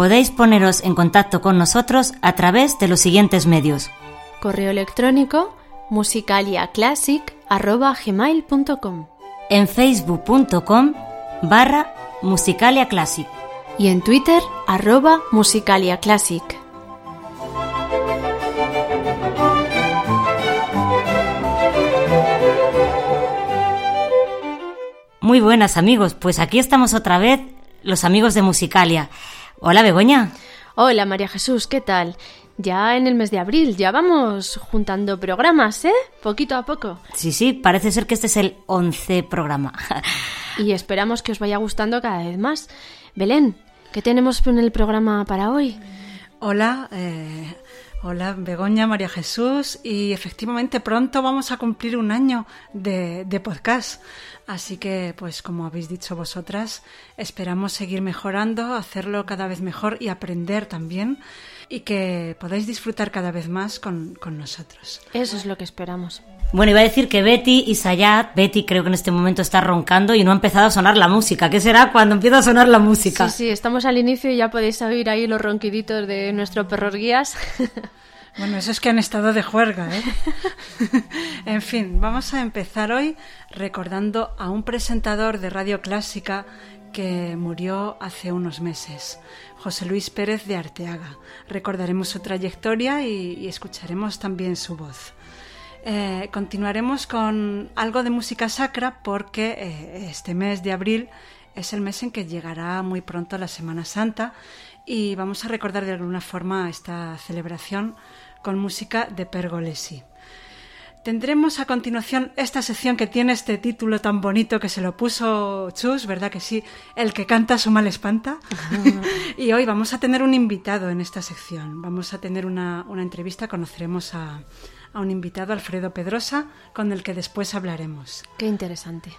Podéis poneros en contacto con nosotros a través de los siguientes medios. Correo electrónico musicaliaclassic.gmail.com En facebook.com barra Musicalia Classic. y en Twitter arroba musicaliaclassic. Muy buenas amigos, pues aquí estamos otra vez los amigos de Musicalia. Hola Begoña. Hola María Jesús, ¿qué tal? Ya en el mes de abril, ya vamos juntando programas, ¿eh? Poquito a poco. Sí, sí, parece ser que este es el 11 programa. Y esperamos que os vaya gustando cada vez más. Belén, ¿qué tenemos en el programa para hoy? Hola, eh, hola Begoña, María Jesús y efectivamente pronto vamos a cumplir un año de, de podcast. Así que, pues como habéis dicho vosotras, esperamos seguir mejorando, hacerlo cada vez mejor y aprender también y que podáis disfrutar cada vez más con, con nosotros. Eso es lo que esperamos. Bueno, iba a decir que Betty y Sayat, Betty creo que en este momento está roncando y no ha empezado a sonar la música. ¿Qué será cuando empieza a sonar la música? Sí, sí, estamos al inicio y ya podéis oír ahí los ronquiditos de nuestro perro guías. Bueno, eso es que han estado de juerga, ¿eh? en fin, vamos a empezar hoy recordando a un presentador de radio clásica que murió hace unos meses, José Luis Pérez de Arteaga. Recordaremos su trayectoria y, y escucharemos también su voz. Eh, continuaremos con algo de música sacra porque eh, este mes de abril es el mes en que llegará muy pronto la Semana Santa y vamos a recordar de alguna forma esta celebración con música de Pergolesi. Tendremos a continuación esta sección que tiene este título tan bonito que se lo puso Chus, ¿verdad que sí? El que canta su mal espanta. y hoy vamos a tener un invitado en esta sección. Vamos a tener una, una entrevista, conoceremos a, a un invitado, Alfredo Pedrosa, con el que después hablaremos. Qué interesante.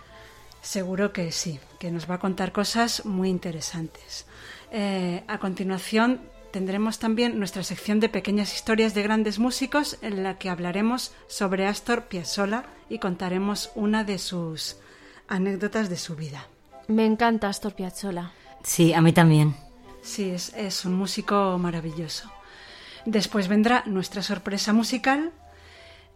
Seguro que sí, que nos va a contar cosas muy interesantes. Eh, a continuación tendremos también nuestra sección de pequeñas historias de grandes músicos en la que hablaremos sobre Astor Piazzolla y contaremos una de sus anécdotas de su vida. Me encanta Astor Piazzolla. Sí, a mí también. Sí, es, es un músico maravilloso. Después vendrá nuestra sorpresa musical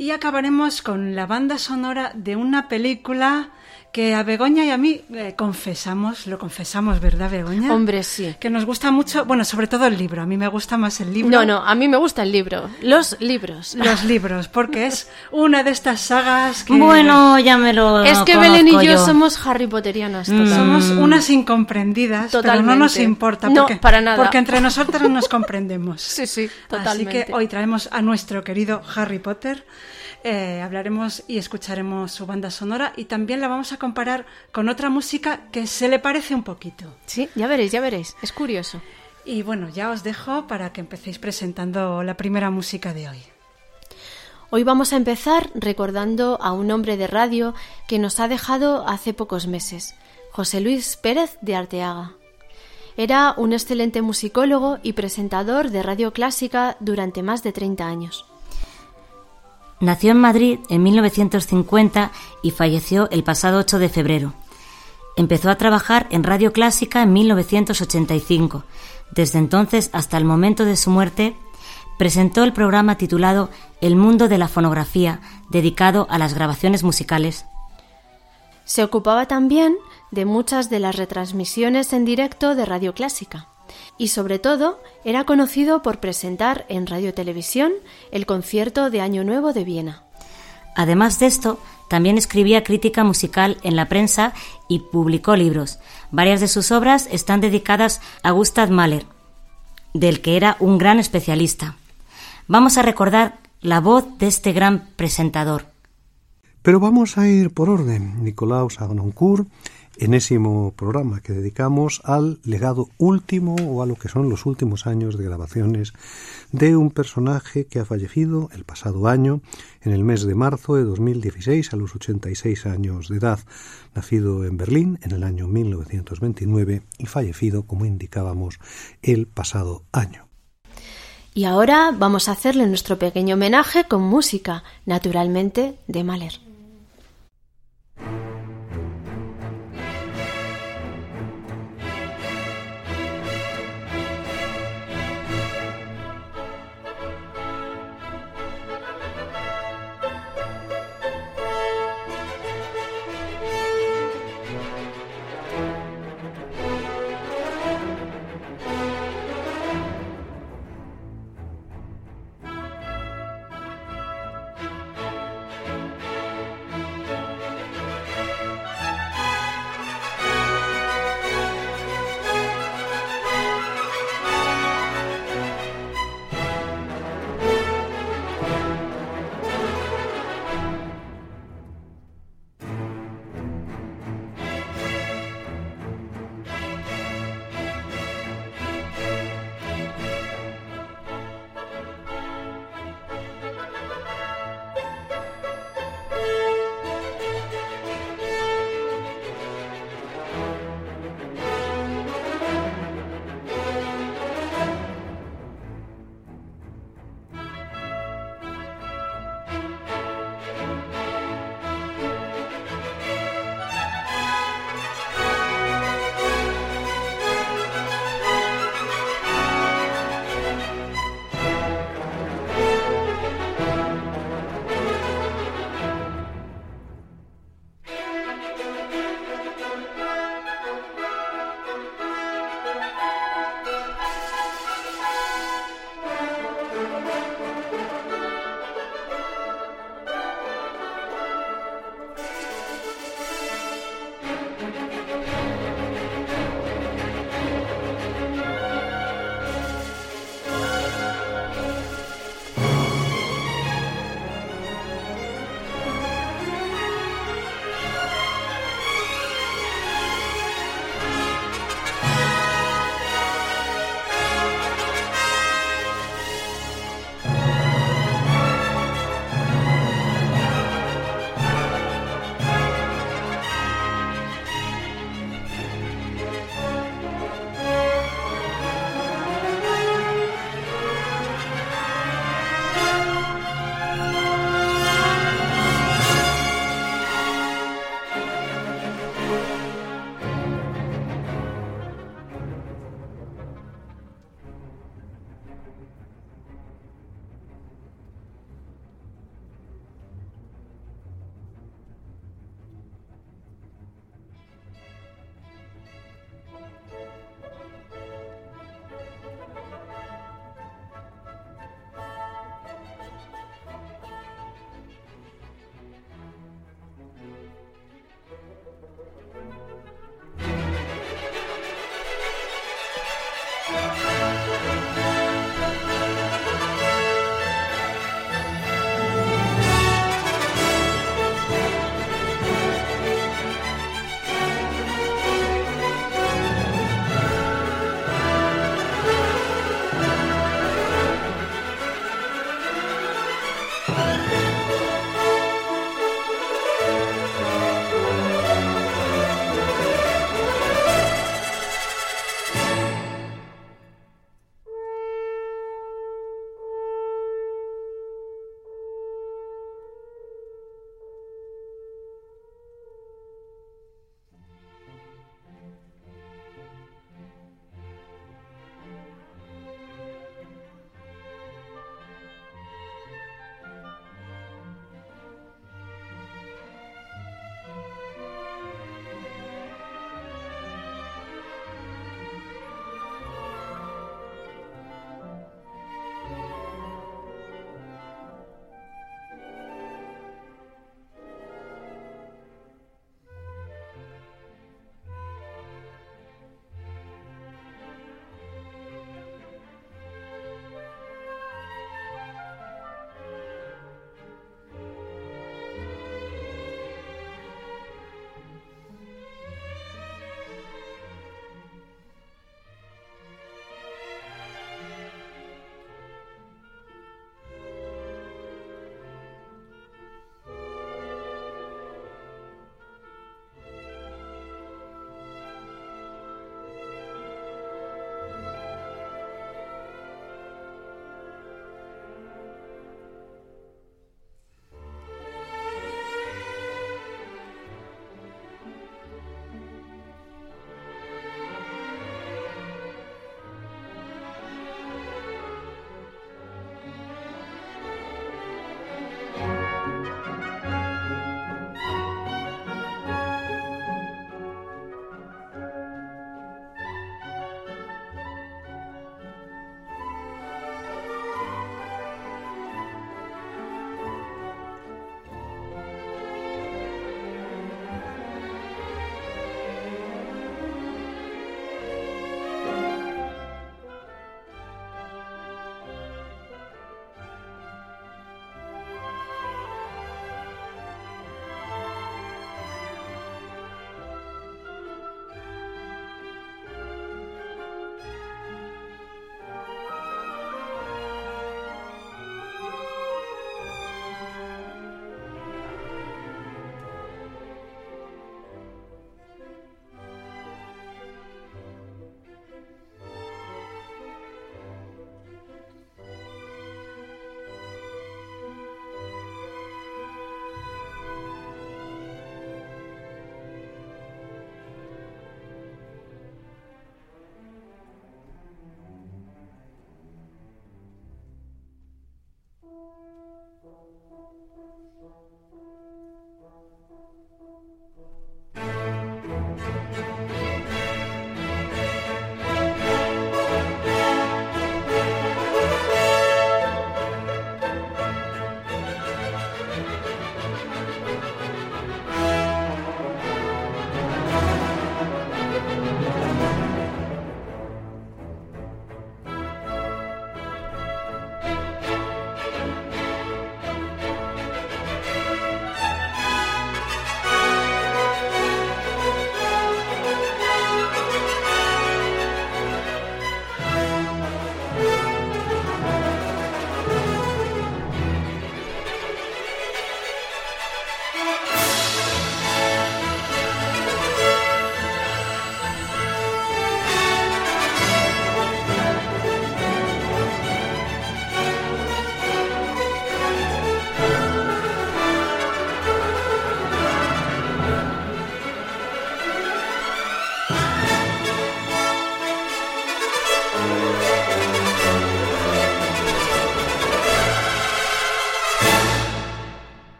y acabaremos con la banda sonora de una película que a Begoña y a mí eh, confesamos, lo confesamos, ¿verdad, Begoña? Hombre, sí. Que nos gusta mucho, bueno, sobre todo el libro. A mí me gusta más el libro. No, no, a mí me gusta el libro. Los libros. Los libros, porque es una de estas sagas que Bueno, ya me lo Es que Belén y yo, yo. somos Harry Potterianas. Mm. total. somos unas incomprendidas, pero no Totalmente. nos importa. No, Porque, para nada. Porque entre nosotras nos comprendemos. Sí, sí, Así totalmente. que hoy traemos a nuestro querido Harry Potter. Eh, hablaremos y escucharemos su banda sonora y también la vamos a comparar con otra música que se le parece un poquito. Sí, ya veréis, ya veréis. Es curioso. Y bueno, ya os dejo para que empecéis presentando la primera música de hoy. Hoy vamos a empezar recordando a un hombre de radio que nos ha dejado hace pocos meses, José Luis Pérez de Arteaga. Era un excelente musicólogo y presentador de radio clásica durante más de 30 años. Nació en Madrid en 1950 y falleció el pasado 8 de febrero. Empezó a trabajar en Radio Clásica en 1985. Desde entonces hasta el momento de su muerte, presentó el programa titulado El mundo de la fonografía, dedicado a las grabaciones musicales. Se ocupaba también de muchas de las retransmisiones en directo de Radio Clásica y sobre todo era conocido por presentar en Radio Televisión el concierto de Año Nuevo de Viena. Además de esto, también escribía crítica musical en la prensa y publicó libros. Varias de sus obras están dedicadas a Gustav Mahler, del que era un gran especialista. Vamos a recordar la voz de este gran presentador. Pero vamos a ir por orden. Nicolaus Agnoncourt enésimo programa que dedicamos al legado último o a lo que son los últimos años de grabaciones de un personaje que ha fallecido el pasado año, en el mes de marzo de 2016, a los 86 años de edad, nacido en Berlín en el año 1929 y fallecido, como indicábamos, el pasado año. Y ahora vamos a hacerle nuestro pequeño homenaje con música, naturalmente de Mahler.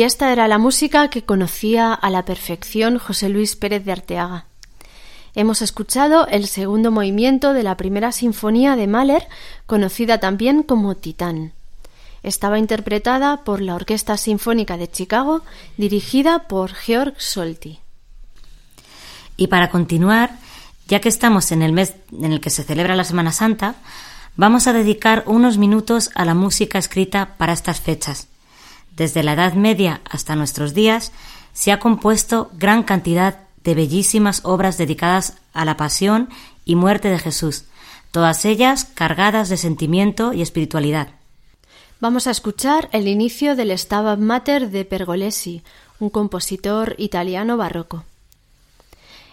Y esta era la música que conocía a la perfección José Luis Pérez de Arteaga. Hemos escuchado el segundo movimiento de la primera sinfonía de Mahler, conocida también como Titán. Estaba interpretada por la Orquesta Sinfónica de Chicago, dirigida por Georg Solti. Y para continuar, ya que estamos en el mes en el que se celebra la Semana Santa, vamos a dedicar unos minutos a la música escrita para estas fechas. Desde la Edad Media hasta nuestros días se ha compuesto gran cantidad de bellísimas obras dedicadas a la pasión y muerte de Jesús, todas ellas cargadas de sentimiento y espiritualidad. Vamos a escuchar el inicio del Stabat Mater de Pergolesi, un compositor italiano barroco.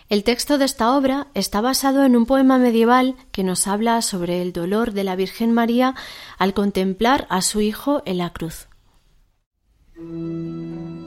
El texto de esta obra está basado en un poema medieval que nos habla sobre el dolor de la Virgen María al contemplar a su hijo en la cruz. With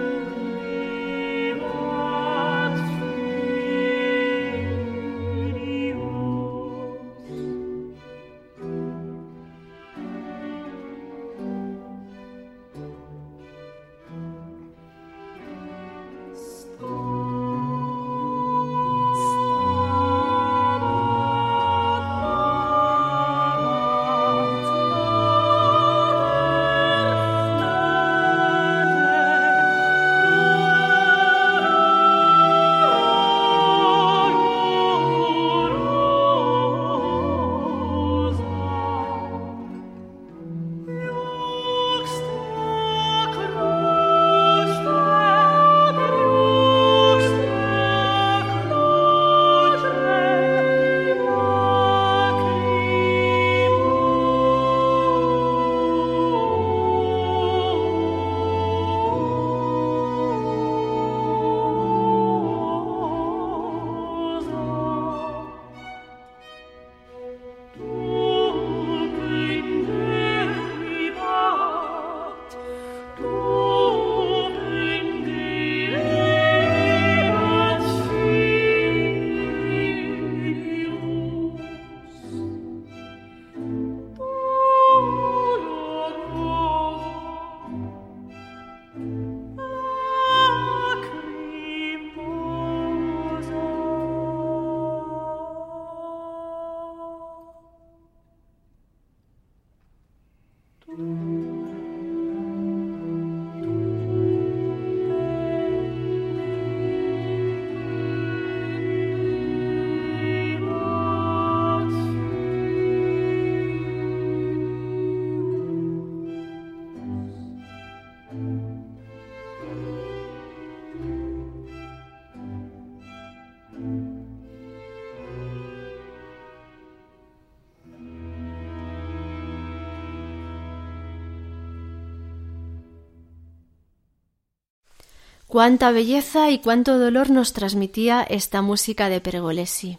Cuánta belleza y cuánto dolor nos transmitía esta música de Pergolesi.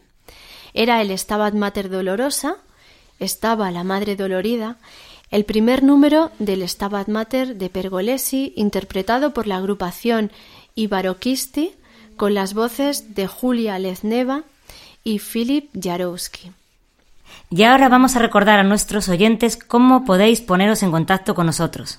Era el Stabat Mater Dolorosa, estaba la Madre Dolorida, el primer número del Stabat Mater de Pergolesi, interpretado por la agrupación Ibarokisti, con las voces de Julia Lezneva y Philip Jarowski. Y ahora vamos a recordar a nuestros oyentes cómo podéis poneros en contacto con nosotros.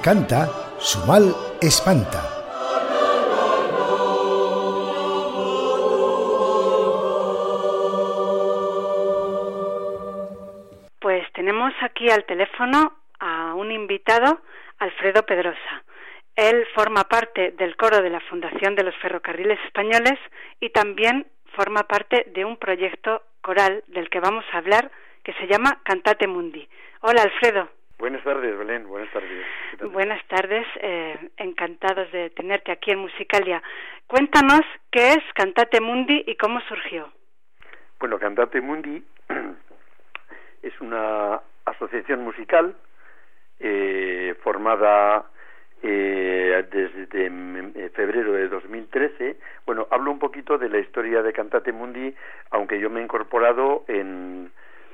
Canta, su mal espanta. Pues tenemos aquí al teléfono a un invitado, Alfredo Pedrosa. Él forma parte del coro de la Fundación de los Ferrocarriles Españoles y también forma parte de un proyecto coral del que vamos a hablar que se llama Cantate Mundi. Hola, Alfredo. Buenas tardes, Belén. Buenas tardes. Buenas tardes. Eh, encantados de tenerte aquí en Musicalia. Cuéntanos qué es Cantate Mundi y cómo surgió. Bueno, Cantate Mundi es una asociación musical eh, formada eh, desde eh, febrero de 2013. Bueno, hablo un poquito de la historia de Cantate Mundi, aunque yo me he incorporado en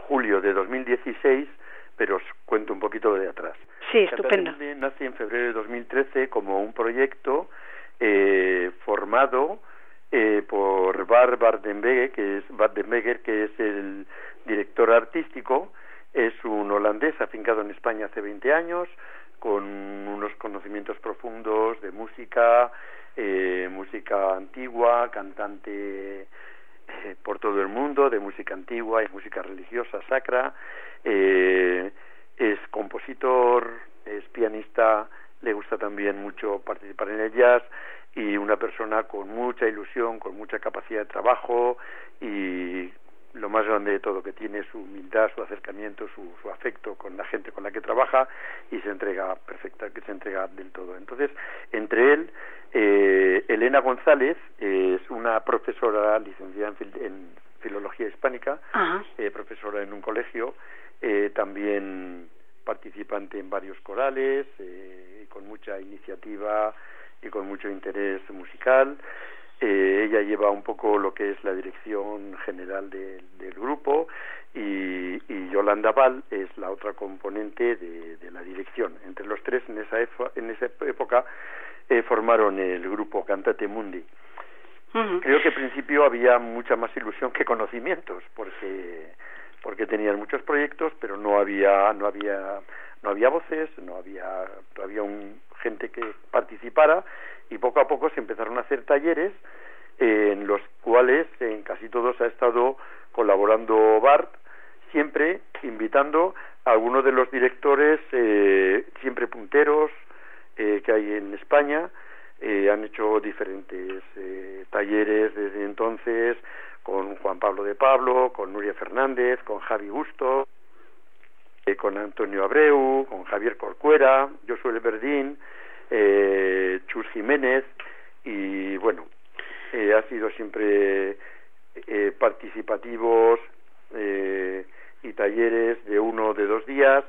julio de 2016 pero os cuento un poquito de atrás. Sí, estupendo. Nace en febrero de 2013 como un proyecto eh, formado eh, por Bar Bardenberger, que es Bardenberger, que es el director artístico, es un holandés afincado en España hace 20 años, con unos conocimientos profundos de música, eh, música antigua, cantante eh, por todo el mundo, de música antigua y música religiosa sacra, eh, es compositor, es pianista, le gusta también mucho participar en el jazz y una persona con mucha ilusión, con mucha capacidad de trabajo y lo más grande de todo que tiene su humildad, su acercamiento, su, su, afecto con la gente con la que trabaja y se entrega perfecta, que se entrega del todo. Entonces, entre él, eh, Elena González es una profesora licenciada en, filología hispánica, eh, profesora en un colegio, eh, también participante en varios corales, eh, con mucha iniciativa y con mucho interés musical. Eh, ella lleva un poco lo que es la dirección general del grupo y, y, Yolanda Val es la otra componente de, de, la dirección. Entre los tres en esa, en esa época eh, formaron el grupo Cantate Mundi. Creo que al principio había mucha más ilusión que conocimientos, porque porque tenían muchos proyectos, pero no había no había no había voces, no había todavía un, gente que participara y poco a poco se empezaron a hacer talleres en los cuales en casi todos ha estado colaborando Bart, siempre invitando a algunos de los directores eh, siempre punteros eh, que hay en España. Eh, han hecho diferentes eh, talleres desde entonces con Juan Pablo de Pablo, con Nuria Fernández, con Javi Gusto, eh, con Antonio Abreu, con Javier Corcuera, Josué Verdín, eh, Chus Jiménez y bueno, eh, ha sido siempre eh, participativos eh, y talleres de uno o de dos días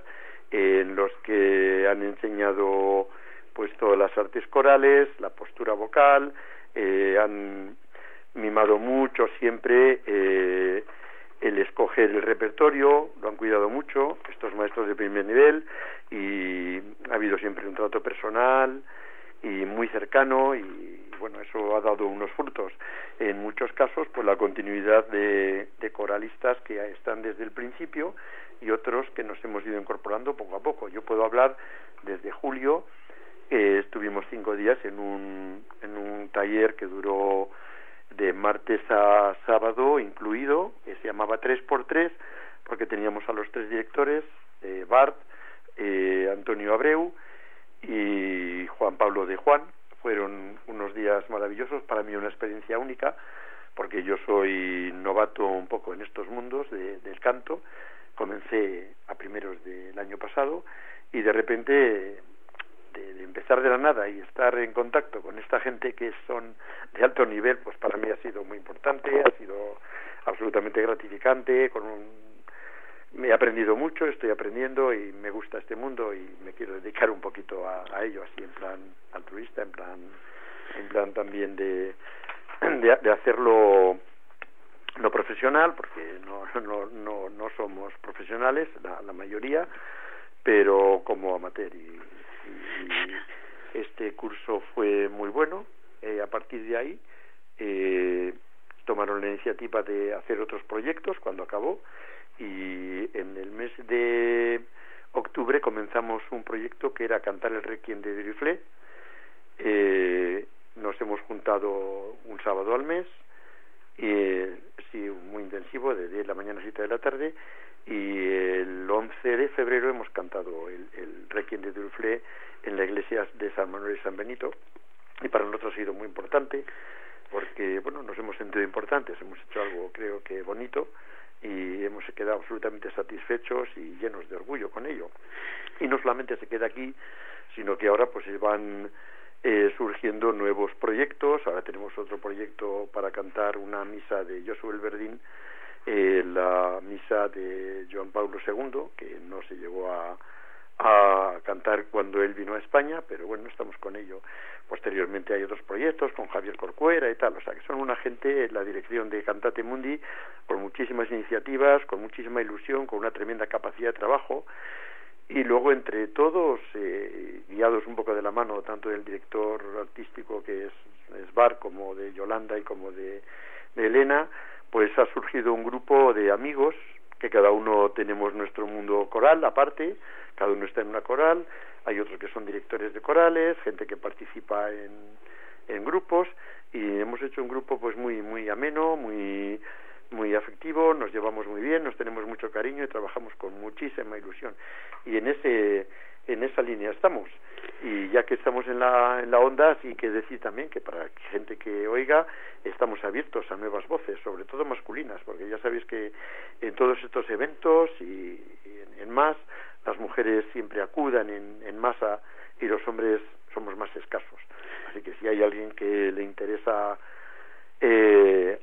en los que han enseñado pues todas las artes corales, la postura vocal, eh, han mimado mucho siempre eh, el escoger el repertorio, lo han cuidado mucho, estos maestros de primer nivel, y ha habido siempre un trato personal y muy cercano, y bueno, eso ha dado unos frutos. En muchos casos, pues la continuidad de, de coralistas que están desde el principio y otros que nos hemos ido incorporando poco a poco. Yo puedo hablar desde julio, eh, estuvimos cinco días en un, en un taller que duró de martes a sábado incluido, que se llamaba 3x3, porque teníamos a los tres directores, eh, Bart, eh, Antonio Abreu y Juan Pablo de Juan. Fueron unos días maravillosos, para mí una experiencia única, porque yo soy novato un poco en estos mundos de, del canto. Comencé a primeros del año pasado y de repente de, de, empezar de la nada y estar en contacto con esta gente que son de alto nivel, pues para mí ha sido muy importante, ha sido absolutamente gratificante, con un, me he aprendido mucho, estoy aprendiendo y me gusta este mundo y me quiero dedicar un poquito a, ello, así en plan altruista, en plan, en plan también de, de, de hacerlo no profesional, porque no, no, no, no somos profesionales, la, la mayoría, pero como amateur. Y, este curso fue muy bueno. Eh, a partir de ahí eh, tomaron la iniciativa de hacer otros proyectos cuando acabó y en el mes de octubre comenzamos un proyecto que era cantar el requiem de Driflé. Eh, nos hemos juntado un sábado al mes eh, sí, muy intensivo, de 10 de la mañana a 7 de la tarde, y el 11 de febrero hemos cantado el, el Requiem de Dulflé en la iglesia de San Manuel y San Benito, y para nosotros ha sido muy importante, porque, bueno, nos hemos sentido importantes, hemos hecho algo, creo que bonito, y hemos quedado absolutamente satisfechos y llenos de orgullo con ello. Y no solamente se queda aquí, sino que ahora pues van eh, surgiendo nuevos proyectos. Ahora tenemos otro proyecto para cantar una misa de Josué Verdín, eh, la misa de Joan Pablo II, que no se llegó a, a cantar cuando él vino a España, pero bueno, estamos con ello. Posteriormente hay otros proyectos con Javier Corcuera y tal, o sea que son una gente, la dirección de Cantate Mundi, con muchísimas iniciativas, con muchísima ilusión, con una tremenda capacidad de trabajo y luego entre todos eh, guiados un poco de la mano tanto del director artístico que es, es Bar como de Yolanda y como de, de Elena pues ha surgido un grupo de amigos que cada uno tenemos nuestro mundo coral aparte cada uno está en una coral hay otros que son directores de corales gente que participa en, en grupos y hemos hecho un grupo pues muy muy ameno muy muy afectivo, nos llevamos muy bien, nos tenemos mucho cariño y trabajamos con muchísima ilusión. Y en ese en esa línea estamos. Y ya que estamos en la, en la onda, sí que decir también que para gente que oiga, estamos abiertos a nuevas voces, sobre todo masculinas, porque ya sabéis que en todos estos eventos y, en, en, más, las mujeres siempre acudan en, en masa y los hombres somos más escasos. Así que si hay alguien que le interesa eh,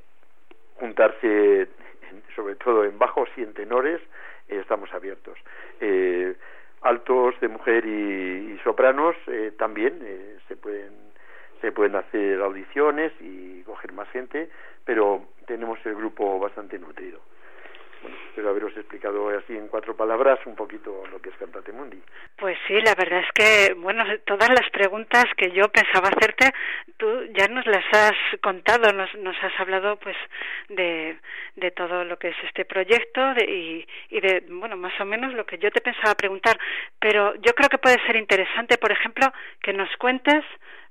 juntarse sobre todo en bajos y en tenores eh, estamos abiertos. Eh, altos de mujer y, sopranos eh, también eh, se pueden se pueden hacer audiciones y coger más gente pero tenemos el grupo bastante nutrido espero haberos explicado así en cuatro palabras un poquito lo que es Cantate Mundi. Pues sí, la verdad es que, bueno, todas las preguntas que yo pensaba hacerte, tú ya nos las has contado, nos, nos has hablado pues de, de todo lo que es este proyecto de, y, y de, bueno, más o menos lo que yo te pensaba preguntar, pero yo creo que puede ser interesante, por ejemplo, que nos cuentes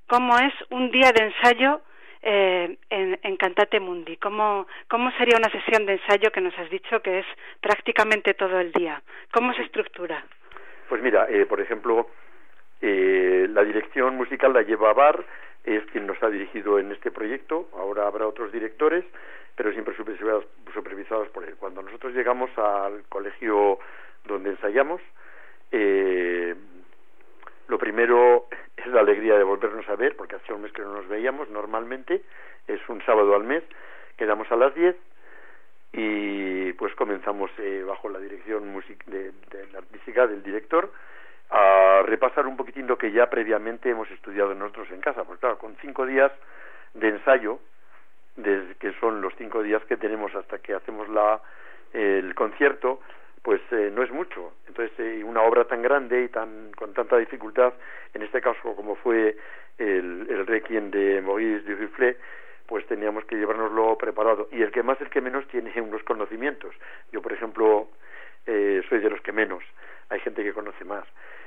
cómo es un día de ensayo eh, en, Cantate Mundi? ¿Cómo, ¿Cómo sería una sesión de ensayo que nos has dicho que es prácticamente todo el día? ¿Cómo se estructura? Pues mira, eh, por ejemplo, eh, la dirección musical la lleva Bar, es quien nos ha dirigido en este proyecto. Ahora habrá otros directores, pero siempre supervisados, supervisados por él. Cuando nosotros llegamos al colegio donde ensayamos, eh, lo primero es la alegría de volvernos a ver, porque hace un mes que no nos veíamos normalmente, es un sábado al mes, quedamos a las 10 y pues comenzamos eh, bajo la dirección de, de la artística del director a repasar un poquitín lo que ya previamente hemos estudiado nosotros en casa, porque claro, con cinco días de ensayo, desde que son los cinco días que tenemos hasta que hacemos la el concierto, pues eh, no es mucho. Entonces, eh, una obra tan grande y tan con tanta dificultad, en este caso como fue el, el Requiem de Maurice Duflé, pues teníamos que llevárnoslo preparado. Y el que más, el que menos, tiene unos conocimientos. Yo, por ejemplo, eh, soy de los que menos. Hay gente que conoce más.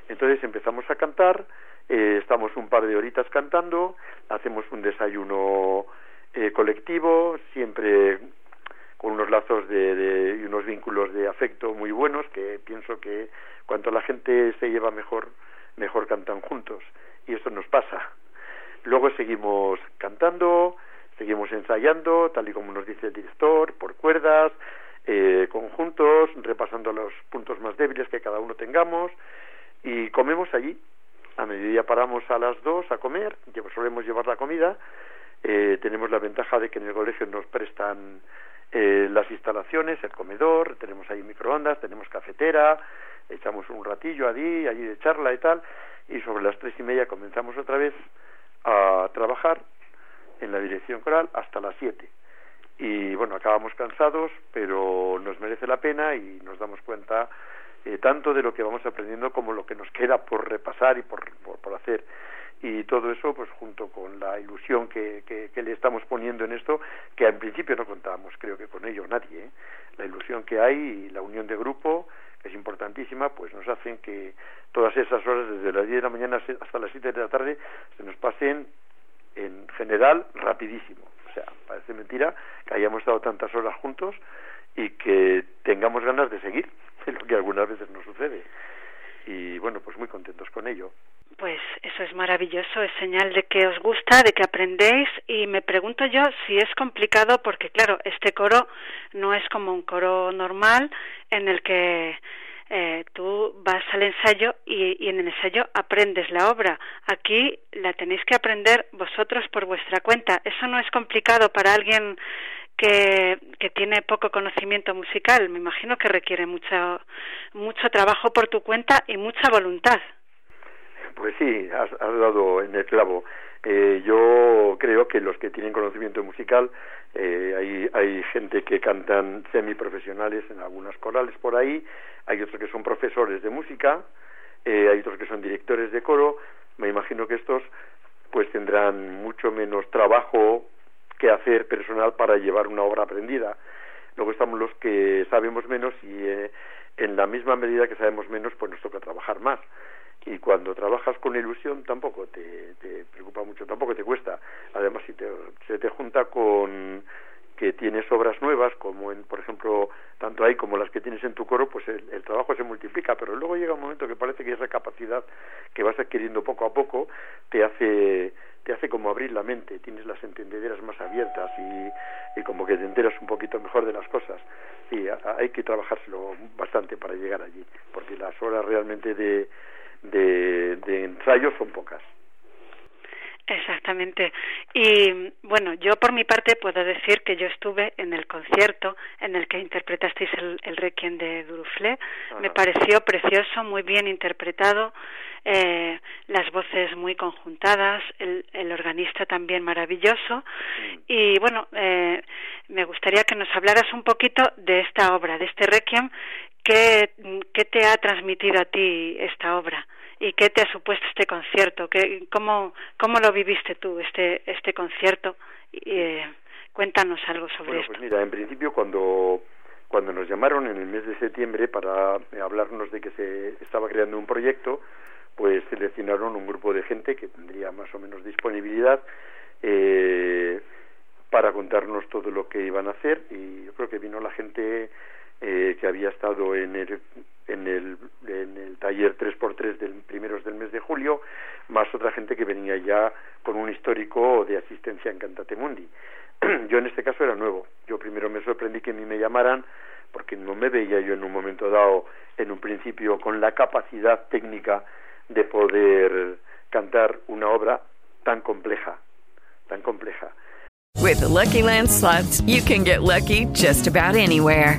Entonces empezamos a cantar, eh, estamos un par de horitas cantando, hacemos un desayuno eh, colectivo, siempre con unos lazos de, y unos vínculos de afecto muy buenos que pienso que cuanto la gente se lleva mejor, mejor cantan juntos. Y eso nos pasa. Luego seguimos cantando, seguimos ensayando, tal y como nos dice el director, por cuerdas, eh, conjuntos, repasando los puntos más débiles que cada uno tengamos y comemos allí. A mediodía paramos a las dos a comer, solemos llevar la comida. Eh, tenemos la ventaja de que en el colegio nos prestan eh, las instalaciones, el comedor, tenemos ahí microondas, tenemos cafetera, echamos un ratillo allí, allí de charla y tal, y sobre las tres y media comenzamos otra vez a trabajar en la dirección coral hasta las siete. Y bueno, acabamos cansados, pero nos merece la pena y nos damos cuenta eh, tanto de lo que vamos aprendiendo como lo que nos queda por repasar y por, por, hacer. Y todo eso, pues junto con la ilusión que, que, le estamos poniendo en esto, que en principio no contábamos, creo que con ello nadie, ¿eh? la ilusión que hay y la unión de grupo, que es importantísima, pues nos hacen que todas esas horas, desde las 10 de la mañana hasta las 7 de la tarde, se nos pasen en general rapidísimo. O sea, parece mentira que hayamos estado tantas horas juntos y que tengamos ganas de seguir, lo que algunas veces no sucede. Y bueno, pues muy contentos con ello. Pues eso es maravilloso, es señal de que os gusta, de que aprendéis y me pregunto yo si es complicado porque claro, este coro no es como un coro normal en el que eh, tú vas al ensayo y, y, en el ensayo aprendes la obra. Aquí la tenéis que aprender vosotros por vuestra cuenta. Eso no es complicado para alguien que, tiene poco conocimiento musical. Me imagino que requiere mucho, mucho trabajo por tu cuenta y mucha voluntad. Pues sí, has, dado en el clavo. Eh, yo creo que los que tienen conocimiento musical, eh, hay, hay gente que cantan semiprofesionales en algunas corales por ahí, hay otros que son profesores de música, eh, hay otros que son directores de coro. Me imagino que estos pues tendrán mucho menos trabajo que hacer personal para llevar una obra aprendida. Luego estamos los que sabemos menos y eh, en la misma medida que sabemos menos, pues nos toca trabajar más. Y cuando trabajas con ilusión tampoco te, preocupa mucho, tampoco te cuesta. Además, si te, se te junta con que tienes obras nuevas, como en, por ejemplo, tanto hay como las que tienes en tu coro, pues el, el, trabajo se multiplica, pero luego llega un momento que parece que esa capacidad que vas adquiriendo poco a poco te hace te hace como abrir la mente, tienes las entendederas más abiertas y, y como que te enteras un poquito mejor de las cosas. Sí, hay que trabajárselo bastante para llegar allí, porque las horas realmente de, de, de ensayo son pocas. Exactamente. Y bueno, yo por mi parte puedo decir que yo estuve en el concierto en el que interpretasteis el, el Requiem de Duruflé. Me pareció precioso, muy bien interpretado, eh, las voces muy conjuntadas, el, el organista también maravilloso. Mm. Y bueno, eh, me gustaría que nos hablaras un poquito de esta obra, de este Requiem. ¿Qué, qué te ha transmitido a ti esta obra? Y qué te ha supuesto este concierto, ¿Qué, cómo, cómo lo viviste tú este, este concierto. Eh, cuéntanos algo sobre bueno, esto. Pues mira, en principio cuando, cuando nos llamaron en el mes de septiembre para hablarnos de que se estaba creando un proyecto, pues seleccionaron un grupo de gente que tendría más o menos disponibilidad eh, para contarnos todo lo que iban a hacer y yo creo que vino la gente eh, que había estado en el, en el, en el taller 3x3 del primeros del mes de julio, más otra gente que venía ya con un histórico de asistencia en Cantate Mundi. yo en este caso era nuevo. Yo primero me sorprendí que a mí me llamaran porque no me veía yo en un momento dado, en un principio, con la capacidad técnica de poder cantar una obra tan compleja, tan compleja. With the Lucky Land slots, you can get lucky just about anywhere.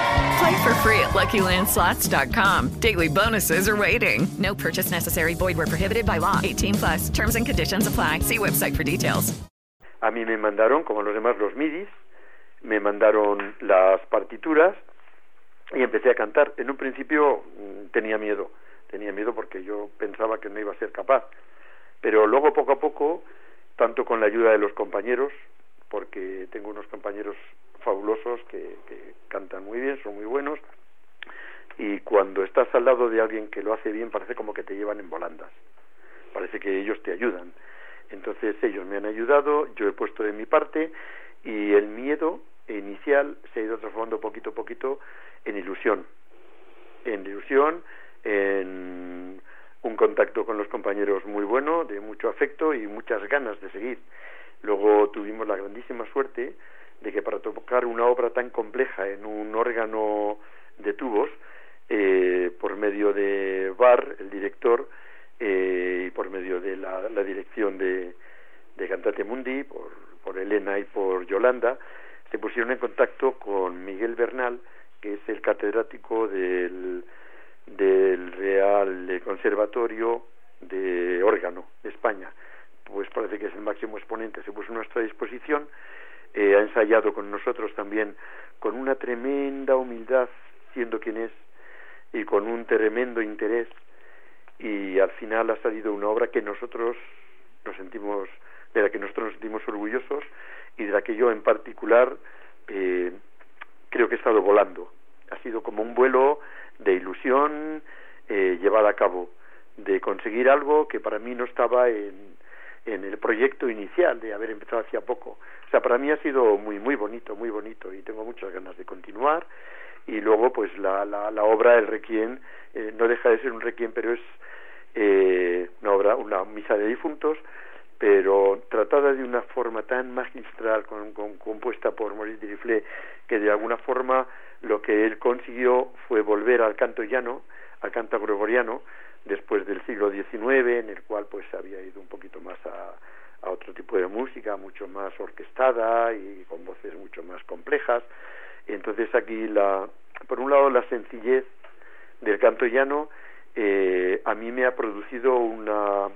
Play for free at LuckyLandSlots.com. Daily bonuses are waiting. No purchase necessary. Void where prohibited by law. 18 plus. Terms and conditions apply. See website for details. A mí me mandaron, como los demás, los midis, me mandaron las partituras y empecé a cantar. En un principio mm, tenía miedo, tenía miedo porque yo pensaba que no iba a ser capaz. Pero luego, poco a poco, tanto con la ayuda de los compañeros, porque tengo unos compañeros fabulosos que, que cantan muy bien, son muy buenos, y cuando estás al lado de alguien que lo hace bien parece como que te llevan en volandas, parece que ellos te ayudan. Entonces ellos me han ayudado, yo he puesto de mi parte y el miedo inicial se ha ido transformando poquito a poquito en ilusión, en ilusión, en un contacto con los compañeros muy bueno, de mucho afecto y muchas ganas de seguir. Luego tuvimos la grandísima suerte de que para tocar una obra tan compleja en un órgano de tubos, eh, por medio de Bar, el director, eh, y por medio de la, dirección de, de Cantate Mundi, por, por Elena y por Yolanda, se pusieron en contacto con Miguel Bernal, que es el catedrático del, del Real Conservatorio de Órgano de España. Pues parece que es el máximo exponente, se puso a nuestra disposición, eh, ha ensayado con nosotros también con una tremenda humildad, siendo quien es, y con un tremendo interés, y al final ha salido una obra que nosotros nos sentimos, de la que nosotros nos sentimos orgullosos y de la que yo en particular eh, creo que he estado volando. Ha sido como un vuelo de ilusión eh, llevada a cabo, de conseguir algo que para mí no estaba en, en el proyecto inicial de haber empezado hacía poco. O sea, para mí ha sido muy, muy bonito, muy bonito y tengo muchas ganas de continuar. Y luego, pues la, la, la obra, el Requiem, eh, no deja de ser un Requiem, pero es eh, una obra, una misa de difuntos, pero tratada de una forma tan magistral, con, con, compuesta por Maurice Diriflé, que de alguna forma lo que él consiguió fue volver al canto llano, al canto gregoriano, después del siglo XIX, en el cual pues había ido un poquito más a, a otro tipo de música, mucho más orquestada y con voces mucho más complejas. Entonces aquí, la, por un lado, la sencillez del canto llano eh, a mí me ha producido una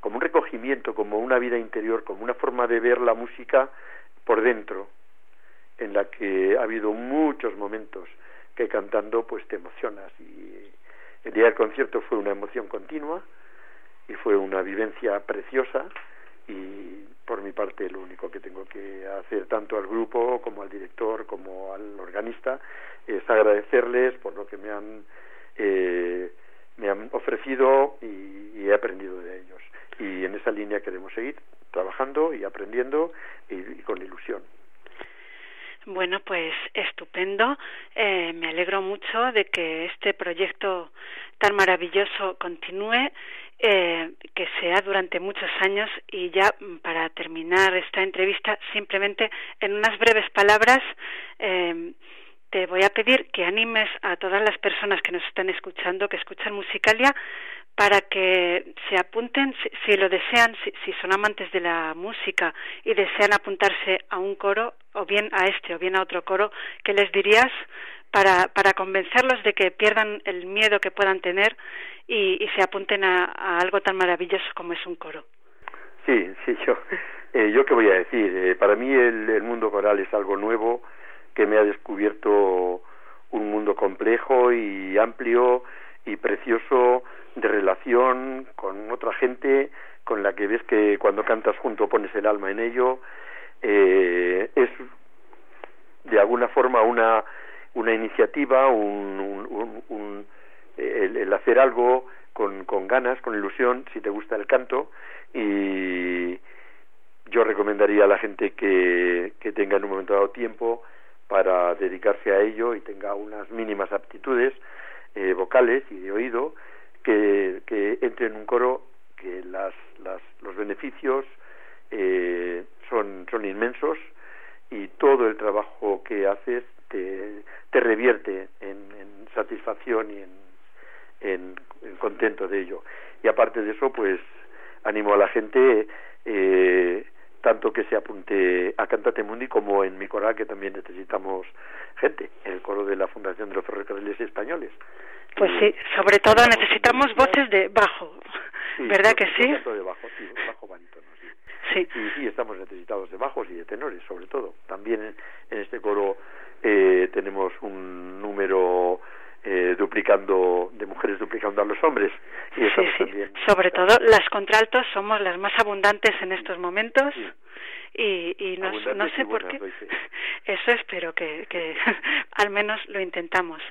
como un recogimiento, como una vida interior, como una forma de ver la música por dentro, en la que ha habido muchos momentos que cantando pues te emocionas y el día del concierto fue una emoción continua y fue una vivencia preciosa y por mi parte lo único que tengo que hacer tanto al grupo como al director como al organista es agradecerles por lo que me han eh, me han ofrecido y, he aprendido de ellos. Y en esa línea queremos seguir trabajando y aprendiendo y, y con ilusión. Bueno, pues estupendo. Eh, me alegro mucho de que este proyecto tan maravilloso continúe, eh, que sea durante muchos años. Y ya para terminar esta entrevista, simplemente en unas breves palabras, eh, te voy a pedir que animes a todas las personas que nos están escuchando, que escuchan Musicalia, para que se apunten, si, si lo desean, si, si, son amantes de la música y desean apuntarse a un coro, o bien a este, o bien a otro coro, ¿qué les dirías para, para convencerlos de que pierdan el miedo que puedan tener y, se apunten a, algo tan maravilloso como es un coro. Sí, sí, yo, eh, yo qué voy a decir. Eh, para mí el, mundo coral es algo nuevo que me ha descubierto un mundo complejo y amplio y precioso de relación con otra gente con la que ves que cuando cantas junto pones el alma en ello eh, es de alguna forma una una iniciativa un, un, el, hacer algo con, con ganas con ilusión si te gusta el canto y yo recomendaría a la gente que, que tenga en un momento dado tiempo para dedicarse a ello y tenga unas mínimas aptitudes eh, vocales y de oído que, que entre en un coro que las, las, los beneficios eh, son, son inmensos y todo el trabajo que haces te, te revierte en, en satisfacción y en, en, en, contento de ello. Y aparte de eso, pues animo a la gente eh, tanto que se apunte a Cantate Mundi como en mi coral, que también necesitamos gente, el coro de la Fundación de los Ferrocarriles Españoles. Pues sí, sobre todo necesitamos voces de bajo, ¿verdad que sí? De bajo, sí, bajo sí. Sí. sí, estamos necesitados de bajos y de tenores, sobre todo. También en, este coro eh, tenemos un número eh, duplicando de mujeres duplicando a los hombres. Y sí, sí. sobre todo las contraltos somos las más abundantes en estos momentos y, y no, no sé por qué. eso espero que, que al menos lo intentamos.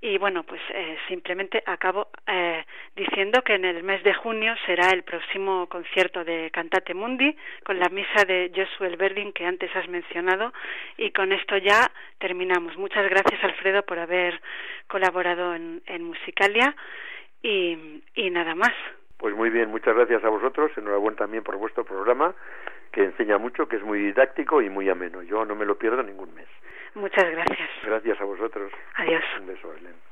Y bueno pues eh, simplemente acabo eh, diciendo que en el mes de junio será el próximo concierto de Cantate Mundi con la misa de Joshua Verding que antes has mencionado y con esto ya terminamos. Muchas gracias Alfredo por haber colaborado en, en Musicalia y, y nada más. Pues muy bien, muchas gracias a vosotros, enhorabuena también por vuestro programa, que enseña mucho, que es muy didáctico y muy ameno. Yo no me lo pierdo ningún mes. Muchas gracias. Gracias a vosotros. Adiós. Un beso, Helen.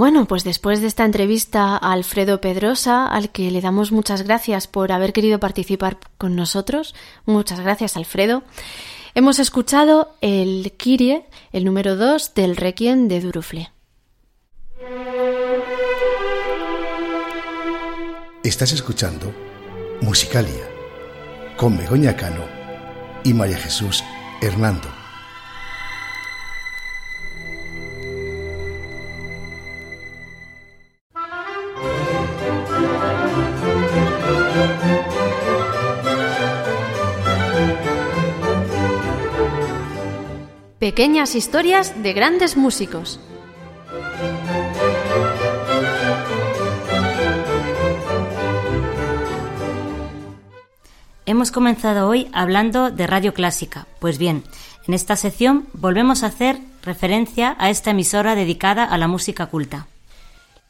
Bueno, pues después de esta entrevista a Alfredo Pedrosa, al que le damos muchas gracias por haber querido participar con nosotros, muchas gracias Alfredo, hemos escuchado el Kyrie, el número 2 del Requiem de Durufle. Estás escuchando Musicalia con Begoña Cano y María Jesús Hernando. Pequeñas historias de grandes músicos. Hemos comenzado hoy hablando de radio clásica. Pues bien, en esta sección volvemos a hacer referencia a esta emisora dedicada a la música culta.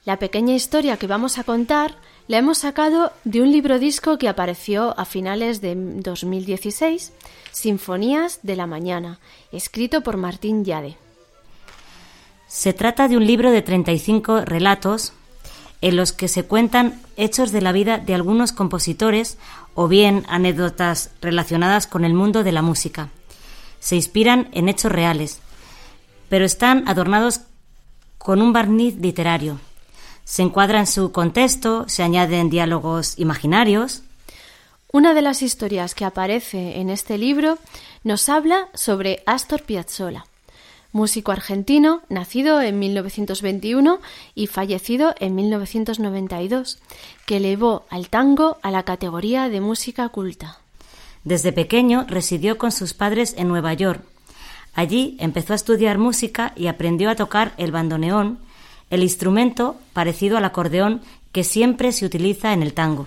La pequeña historia que vamos a contar la hemos sacado de un libro disco que apareció a finales de 2016, Sinfonías de la Mañana, escrito por Martín Yade. Se trata de un libro de 35 relatos en los que se cuentan hechos de la vida de algunos compositores o bien anécdotas relacionadas con el mundo de la música. Se inspiran en hechos reales, pero están adornados con un barniz literario. Se encuadra en su contexto, se añaden diálogos imaginarios. Una de las historias que aparece en este libro nos habla sobre Astor Piazzolla, músico argentino nacido en 1921 y fallecido en 1992, que elevó al tango a la categoría de música culta. Desde pequeño residió con sus padres en Nueva York. Allí empezó a estudiar música y aprendió a tocar el bandoneón, el instrumento parecido al acordeón que siempre se utiliza en el tango.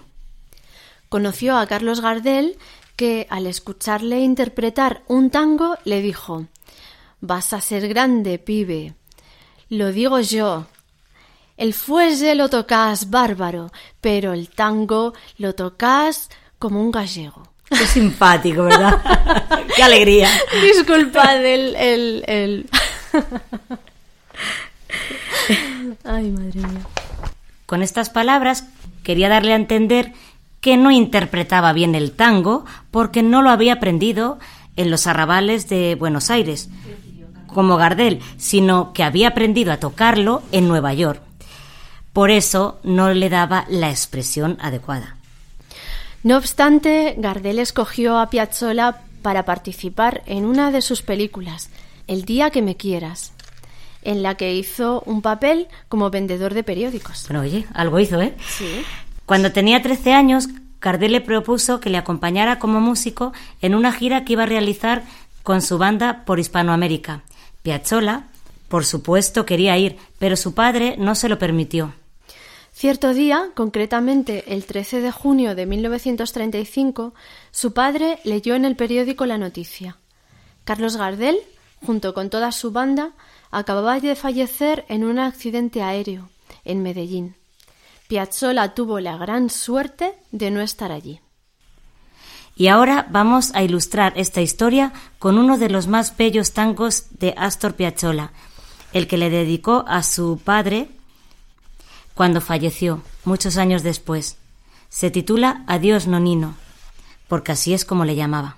Conoció a Carlos Gardel, que al escucharle interpretar un tango le dijo Vas a ser grande, pibe. Lo digo yo. El fuelle lo tocas bárbaro, pero el tango lo tocas como un gallego. Qué simpático, ¿verdad? Qué alegría. Disculpad el, el, el... Ay, madre mía. Con estas palabras quería darle a entender que no interpretaba bien el tango porque no lo había aprendido en los arrabales de Buenos Aires, como Gardel, sino que había aprendido a tocarlo en Nueva York. Por eso no le daba la expresión adecuada. No obstante, Gardel escogió a Piazzolla para participar en una de sus películas, El día que me quieras, en la que hizo un papel como vendedor de periódicos. Pero oye, algo hizo, ¿eh? Sí. Cuando tenía 13 años, Gardel le propuso que le acompañara como músico en una gira que iba a realizar con su banda por Hispanoamérica. Piazzolla, por supuesto, quería ir, pero su padre no se lo permitió. Cierto día, concretamente el 13 de junio de 1935, su padre leyó en el periódico la noticia. Carlos Gardel, junto con toda su banda, acababa de fallecer en un accidente aéreo en Medellín. Piazzolla tuvo la gran suerte de no estar allí. Y ahora vamos a ilustrar esta historia con uno de los más bellos tangos de Astor Piazzolla, el que le dedicó a su padre cuando falleció, muchos años después. Se titula Adiós Nonino, porque así es como le llamaba.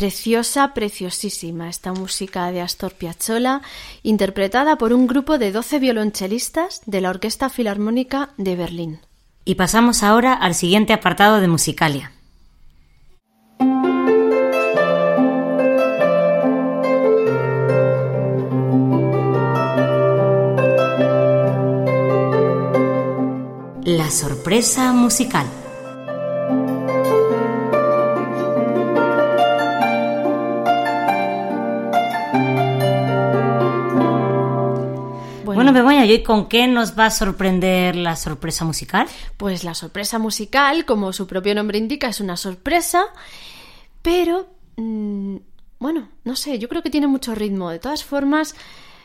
Preciosa, preciosísima esta música de Astor Piazzolla, interpretada por un grupo de 12 violonchelistas de la Orquesta Filarmónica de Berlín. Y pasamos ahora al siguiente apartado de Musicalia. La sorpresa musical. Bueno, Begoña, ¿y hoy con qué nos va a sorprender la sorpresa musical? Pues la sorpresa musical, como su propio nombre indica, es una sorpresa, pero mmm, bueno, no sé, yo creo que tiene mucho ritmo. De todas formas,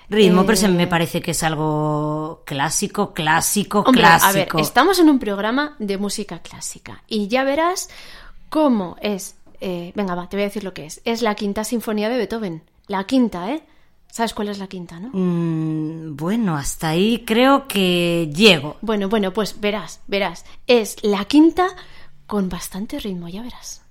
Ritmo, eh, pero se me parece que es algo clásico, clásico, Hombre, clásico. a ver, estamos en un programa de música clásica y ya verás cómo es. eh, venga, va, te voy a decir lo que es. Es la quinta sinfonía de Beethoven. La quinta, ¿eh? ¿Sabes cuál es la quinta, no? Mm, bueno, hasta ahí creo que llego. Bueno, bueno, pues verás, verás. Es la quinta con bastante ritmo, ya verás.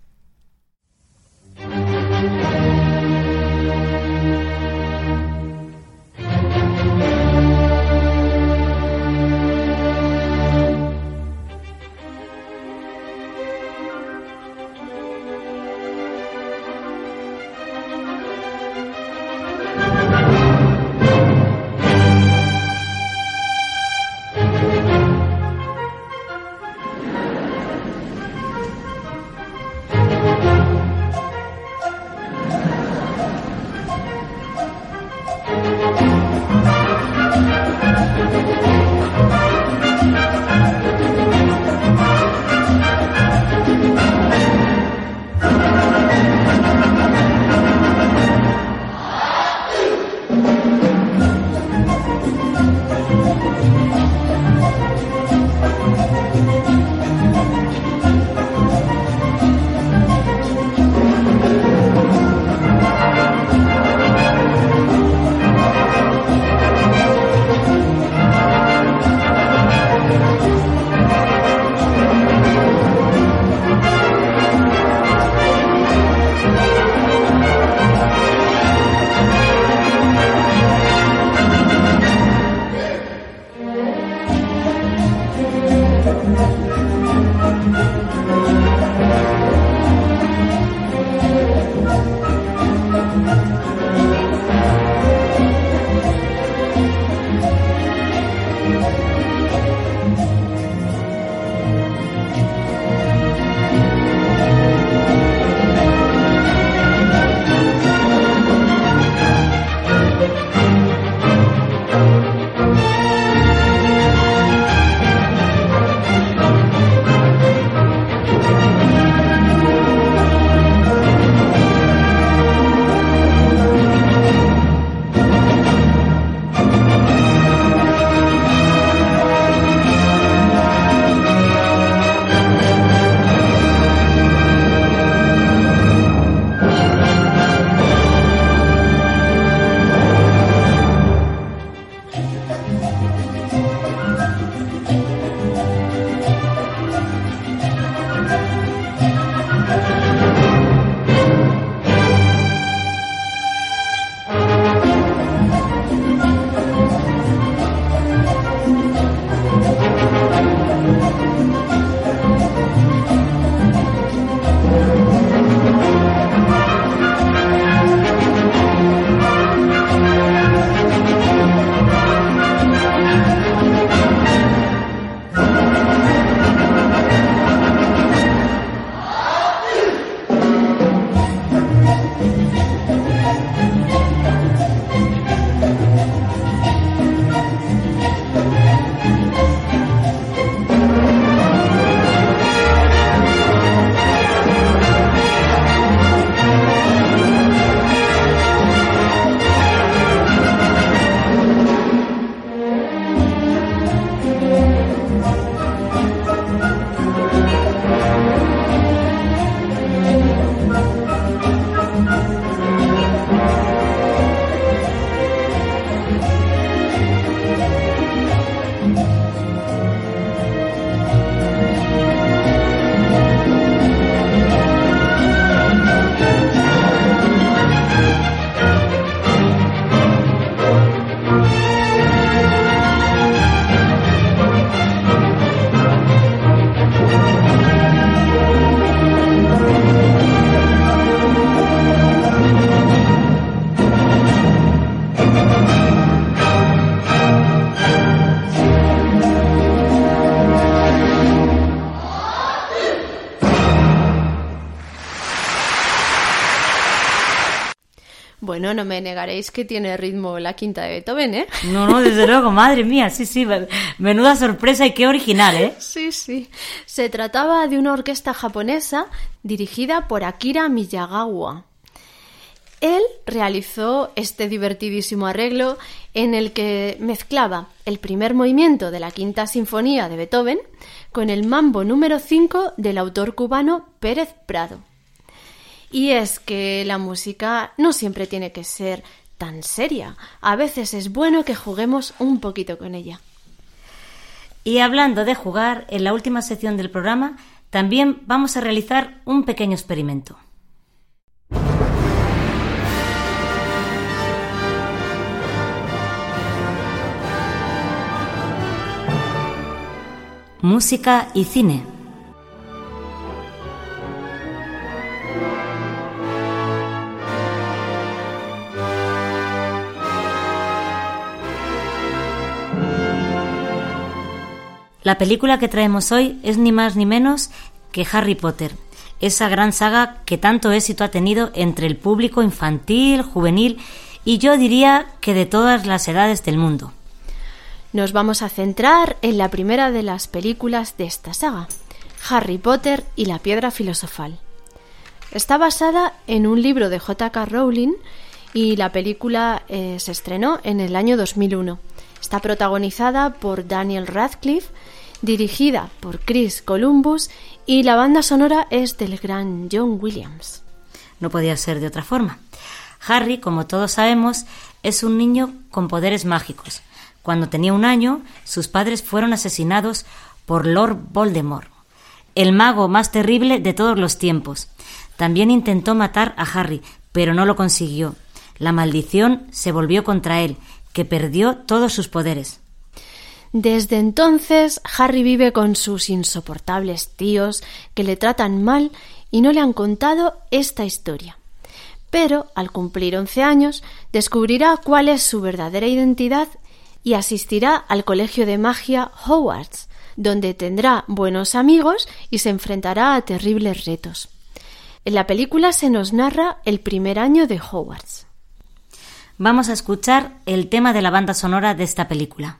No me negaréis que tiene ritmo la quinta de Beethoven, ¿eh? No, no, desde luego, madre mía, sí, sí, menuda sorpresa y qué original, ¿eh? Sí, sí. Se trataba de una orquesta japonesa dirigida por Akira Miyagawa. Él realizó este divertidísimo arreglo en el que mezclaba el primer movimiento de la quinta sinfonía de Beethoven con el mambo número 5 del autor cubano Pérez Prado. Y es que la música no siempre tiene que ser tan seria. A veces es bueno que juguemos un poquito con ella. Y hablando de jugar, en la última sección del programa también vamos a realizar un pequeño experimento. Música y cine. La película que traemos hoy es ni más ni menos que Harry Potter, esa gran saga que tanto éxito ha tenido entre el público infantil, juvenil y yo diría que de todas las edades del mundo. Nos vamos a centrar en la primera de las películas de esta saga, Harry Potter y la piedra filosofal. Está basada en un libro de J.K. Rowling y la película eh, se estrenó en el año 2001. Está protagonizada por Daniel Radcliffe, dirigida por Chris Columbus y la banda sonora es del gran John Williams. No podía ser de otra forma. Harry, como todos sabemos, es un niño con poderes mágicos. Cuando tenía un año, sus padres fueron asesinados por Lord Voldemort, el mago más terrible de todos los tiempos. También intentó matar a Harry, pero no lo consiguió. La maldición se volvió contra él que perdió todos sus poderes. Desde entonces, Harry vive con sus insoportables tíos que le tratan mal y no le han contado esta historia. Pero, al cumplir once años, descubrirá cuál es su verdadera identidad y asistirá al colegio de magia Hogwarts, donde tendrá buenos amigos y se enfrentará a terribles retos. En la película se nos narra el primer año de Hogwarts vamos a escuchar el tema de la banda sonora de esta película.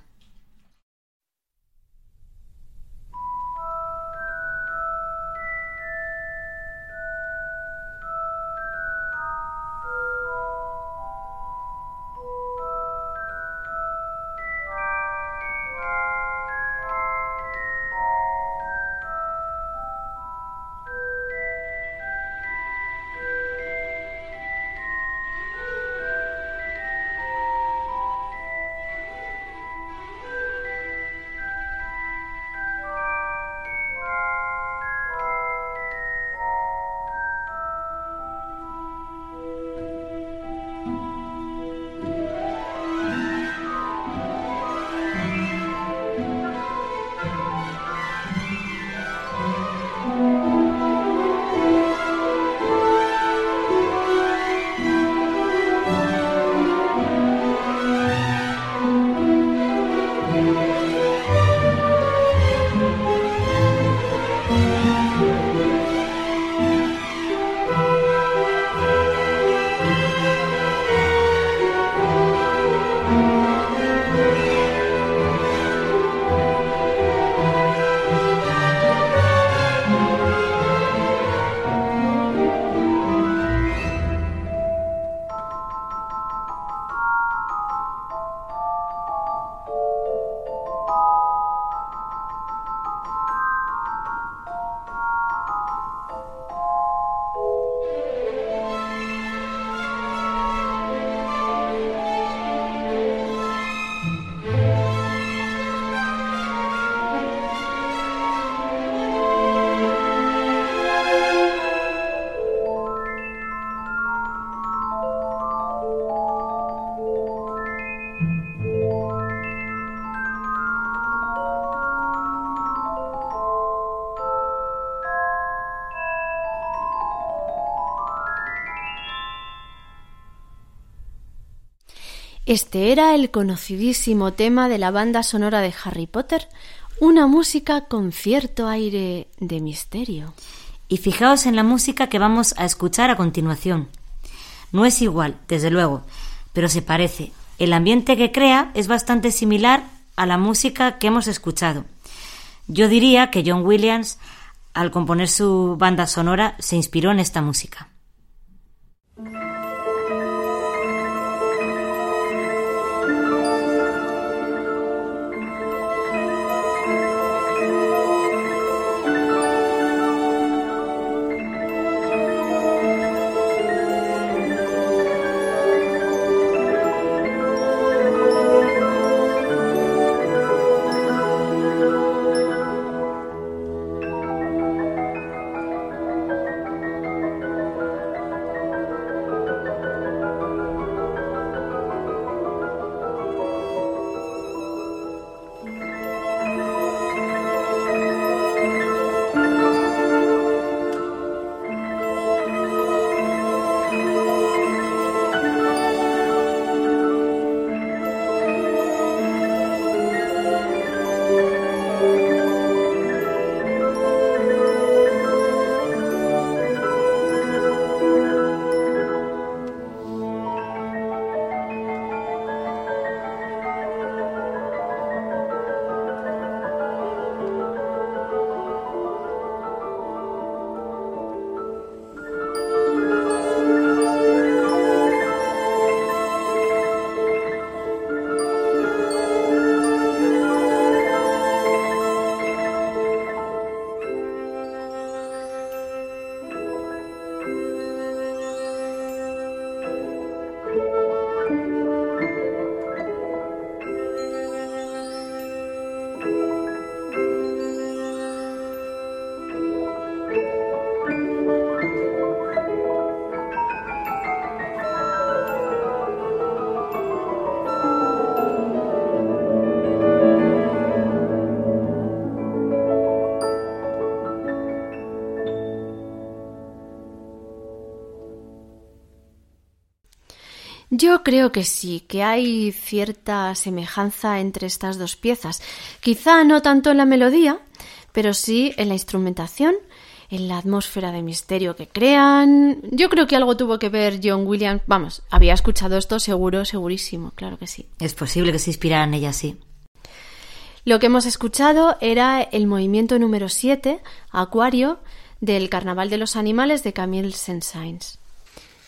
Este era el conocidísimo tema de la banda sonora de Harry Potter, una música con cierto aire de misterio. Y fijaos en la música que vamos a escuchar a continuación. No es igual, desde luego, pero se parece. El ambiente que crea es bastante similar a la música que hemos escuchado. Yo diría que John Williams, al componer su banda sonora, se inspiró en esta música. Yo creo que sí, que hay cierta semejanza entre estas dos piezas. Quizá no tanto en la melodía, pero sí en la instrumentación, en la atmósfera de misterio que crean. Yo creo que algo tuvo que ver John Williams. Vamos, había escuchado esto seguro, segurísimo, claro que sí. Es posible que se inspirara en ella, sí. Lo que hemos escuchado era el movimiento número 7, Acuario, del Carnaval de los Animales de Camille Saint-Saëns.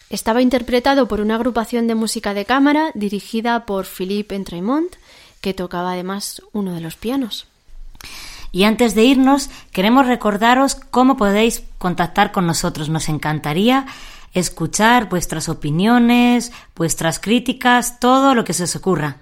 Estaba interpretado por una agrupación de música de cámara dirigida por Philippe Entremont, que tocaba además uno de los pianos. Y antes de irnos, queremos recordaros cómo podéis contactar con nosotros. Nos encantaría escuchar vuestras opiniones, vuestras críticas, todo lo que se os ocurra.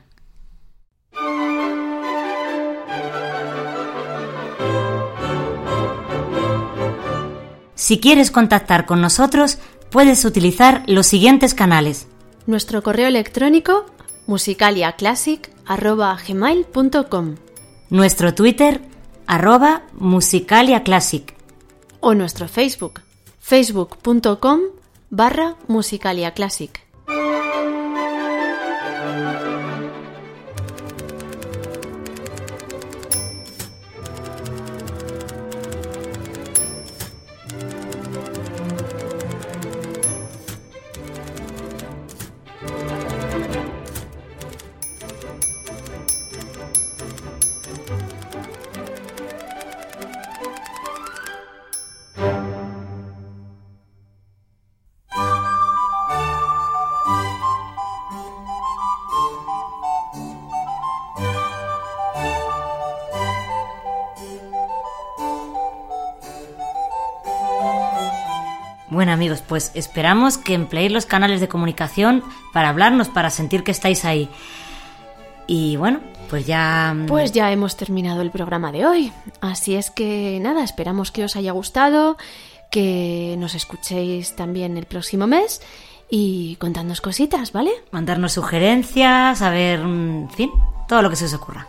Si quieres contactar con nosotros, puedes utilizar los siguientes canales. Nuestro correo electrónico musicaliaclassic.gmail.com Nuestro Twitter, arroba musicaliaclassic. o nuestro Facebook facebook.com barra musicaliaclassic. Pues esperamos que empleéis los canales de comunicación para hablarnos, para sentir que estáis ahí. Y bueno, pues ya... Pues ya hemos terminado el programa de hoy. Así es que nada, esperamos que os haya gustado, que nos escuchéis también el próximo mes y contadnos cositas, ¿vale? Mandarnos sugerencias, a ver, en fin, todo lo que se os ocurra.